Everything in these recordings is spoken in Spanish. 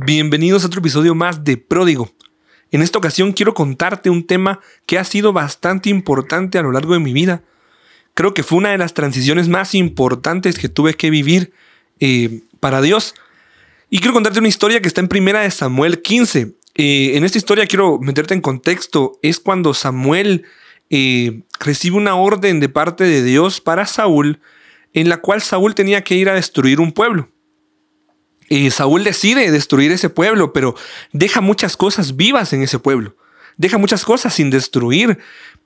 Bienvenidos a otro episodio más de Pródigo. En esta ocasión quiero contarte un tema que ha sido bastante importante a lo largo de mi vida. Creo que fue una de las transiciones más importantes que tuve que vivir eh, para Dios. Y quiero contarte una historia que está en primera de Samuel 15. Eh, en esta historia quiero meterte en contexto. Es cuando Samuel eh, recibe una orden de parte de Dios para Saúl, en la cual Saúl tenía que ir a destruir un pueblo. Y Saúl decide destruir ese pueblo, pero deja muchas cosas vivas en ese pueblo. Deja muchas cosas sin destruir.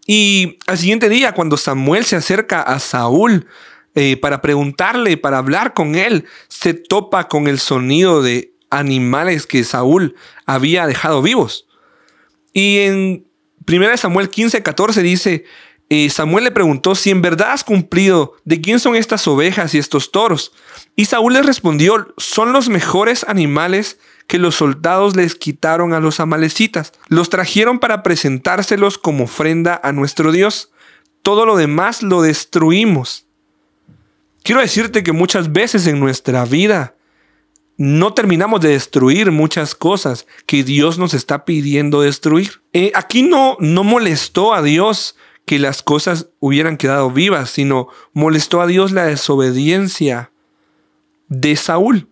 Y al siguiente día, cuando Samuel se acerca a Saúl eh, para preguntarle, para hablar con él, se topa con el sonido de animales que Saúl había dejado vivos. Y en 1 Samuel 15, 14 dice, Samuel le preguntó si en verdad has cumplido, ¿de quién son estas ovejas y estos toros? Y Saúl le respondió, son los mejores animales que los soldados les quitaron a los amalecitas. Los trajeron para presentárselos como ofrenda a nuestro Dios. Todo lo demás lo destruimos. Quiero decirte que muchas veces en nuestra vida no terminamos de destruir muchas cosas que Dios nos está pidiendo destruir. Eh, aquí no, no molestó a Dios que las cosas hubieran quedado vivas, sino molestó a Dios la desobediencia de Saúl.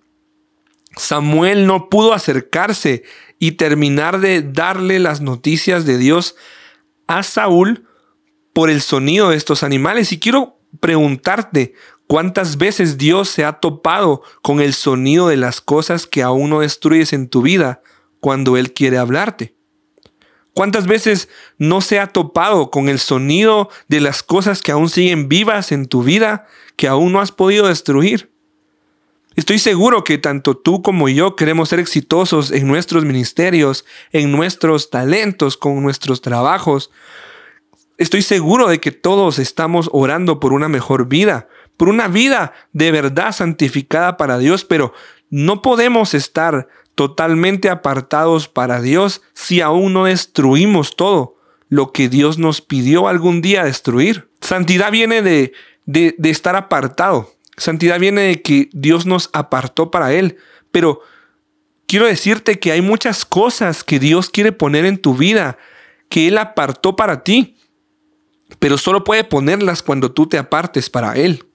Samuel no pudo acercarse y terminar de darle las noticias de Dios a Saúl por el sonido de estos animales. Y quiero preguntarte, ¿cuántas veces Dios se ha topado con el sonido de las cosas que aún no destruyes en tu vida cuando Él quiere hablarte? ¿Cuántas veces no se ha topado con el sonido de las cosas que aún siguen vivas en tu vida que aún no has podido destruir? Estoy seguro que tanto tú como yo queremos ser exitosos en nuestros ministerios, en nuestros talentos, con nuestros trabajos. Estoy seguro de que todos estamos orando por una mejor vida, por una vida de verdad santificada para Dios, pero no podemos estar totalmente apartados para Dios si aún no destruimos todo lo que Dios nos pidió algún día destruir. Santidad viene de, de, estar apartado. Santidad viene de que Dios nos apartó para Él. Pero quiero decirte que hay muchas cosas que Dios quiere poner en tu vida, que Él apartó para ti, pero solo puede ponerlas cuando tú te apartes para Él.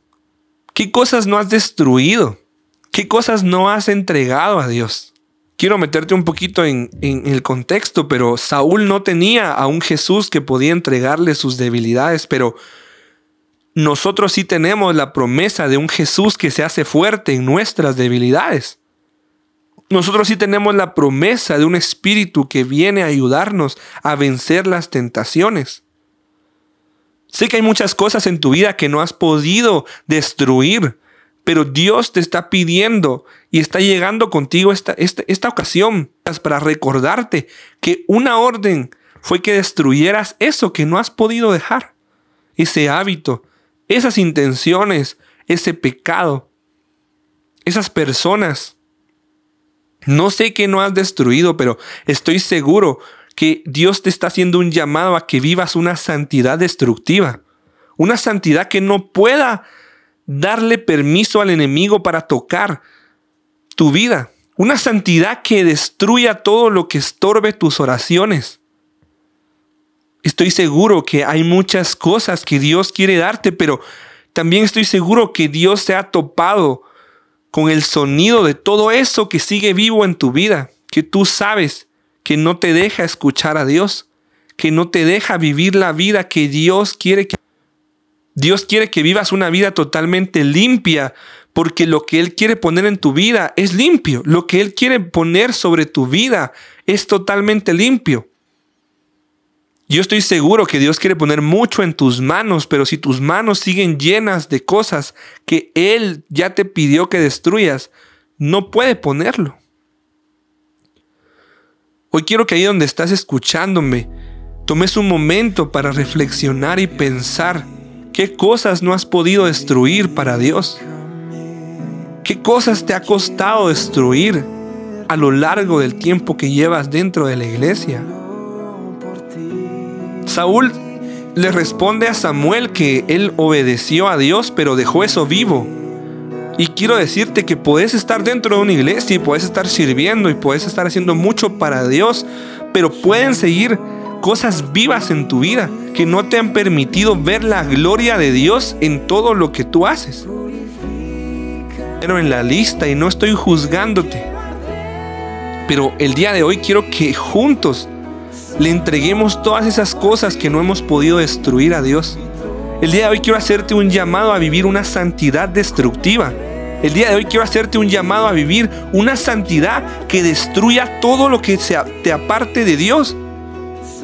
¿Qué cosas no has destruido? ¿Qué cosas no has entregado a Dios? Quiero meterte un poquito en, en, el contexto, pero Saúl no tenía a un Jesús que podía entregarle sus debilidades, pero nosotros sí tenemos la promesa de un Jesús que se hace fuerte en nuestras debilidades. Nosotros sí tenemos la promesa de un Espíritu que viene a ayudarnos a vencer las tentaciones. Sé que hay muchas cosas en tu vida que no has podido destruir, pero Dios te está pidiendo y está llegando contigo esta, esta, esta ocasión para recordarte que una orden fue que destruyeras eso que no has podido dejar, ese hábito, esas intenciones, ese pecado, esas personas. No sé qué no has destruido, pero estoy seguro que Dios te está haciendo un llamado a que vivas una santidad destructiva, una santidad que no pueda darle permiso al enemigo para tocar tu vida, una santidad que destruya todo lo que estorbe tus oraciones, Estoy seguro que hay muchas cosas que Dios quiere darte, pero también estoy seguro que Dios se ha topado con el sonido de todo eso que sigue vivo en tu vida, que tú sabes que no te deja escuchar a Dios, que no te deja vivir la vida que Dios quiere que Dios quiere que vivas una vida totalmente limpia, porque lo que Él quiere poner en tu vida es limpio, lo que Él quiere poner sobre tu vida es totalmente limpio. Yo estoy seguro que Dios quiere poner mucho en tus manos, pero si tus manos siguen llenas de cosas que Él ya te pidió que destruyas, no puede ponerlo. Hoy quiero que ahí donde estás escuchándome, tomes un momento para reflexionar y pensar qué cosas no has podido destruir para Dios. ¿Qué cosas te ha costado destruir a lo largo del tiempo que llevas dentro de la iglesia? Saúl le responde a Samuel que él obedeció a Dios, pero dejó eso vivo. Y quiero decirte que puedes estar dentro de una iglesia y puedes estar sirviendo y puedes estar haciendo mucho para Dios, pero pueden seguir cosas vivas en tu vida que no te han permitido ver la gloria de Dios en todo lo que tú haces. Pero en la lista y no estoy juzgándote. Pero el día de hoy quiero que juntos le entreguemos todas esas cosas que no hemos podido destruir a Dios. El día de hoy quiero hacerte un llamado a vivir una santidad destructiva. El día de hoy quiero hacerte un llamado a vivir una santidad que destruya todo lo que te aparte de Dios.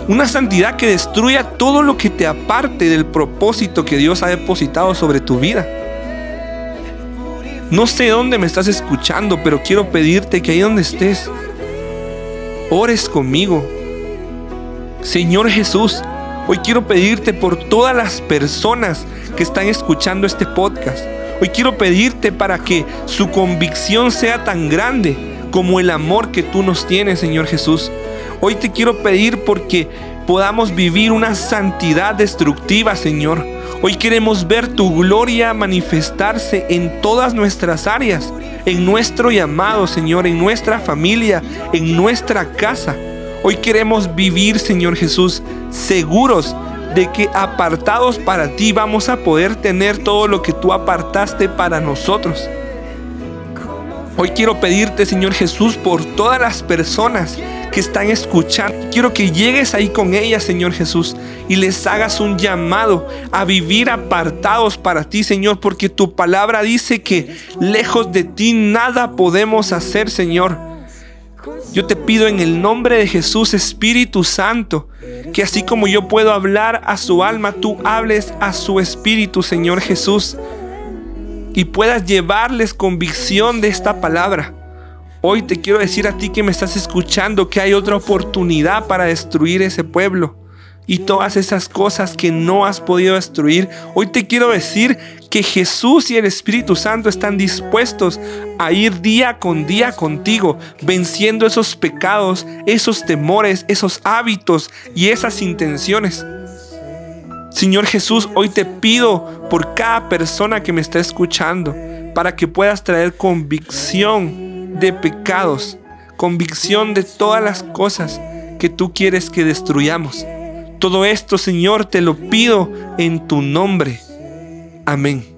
Una santidad que destruya todo lo que te aparte del propósito que Dios ha depositado sobre tu vida. No sé dónde me estás escuchando, pero quiero pedirte que ahí donde estés, ores conmigo. Señor Jesús, Hoy quiero pedirte por todas las personas que están escuchando este podcast. Hoy quiero pedirte para que su convicción sea tan grande como el amor que tú nos tienes, Señor Jesús. Hoy te quiero pedir porque podamos vivir una santidad destructiva, Señor. Hoy queremos ver tu gloria manifestarse en todas nuestras áreas, en nuestro llamado, Señor, en nuestra familia, en nuestra casa. Hoy queremos vivir, Señor Jesús, seguros de que apartados para ti vamos a poder tener todo lo que tú apartaste para nosotros. Hoy quiero pedirte, Señor Jesús, por todas las personas que están escuchando. Quiero que llegues ahí con ellas, Señor Jesús, y les hagas un llamado a vivir apartados para ti, Señor, porque tu palabra dice que lejos de ti nada podemos hacer, Señor. Yo te pido en el nombre de Jesús, Espíritu Santo, que así como yo puedo hablar a su alma, tú hables a su espíritu, Señor Jesús, y puedas llevarles convicción de esta palabra. Hoy te quiero decir a ti que me estás escuchando que hay otra oportunidad para destruir ese pueblo y todas esas cosas que no has podido destruir. Hoy te quiero decir que Jesús y el Espíritu Santo están dispuestos a ir día con día contigo, venciendo esos pecados, esos temores, esos hábitos y esas intenciones. Señor Jesús, hoy te pido por cada persona que me está escuchando, para que puedas traer convicción de pecados, convicción de todas las cosas que tú quieres que destruyamos. Todo esto, Señor, te lo pido en tu nombre. Amén.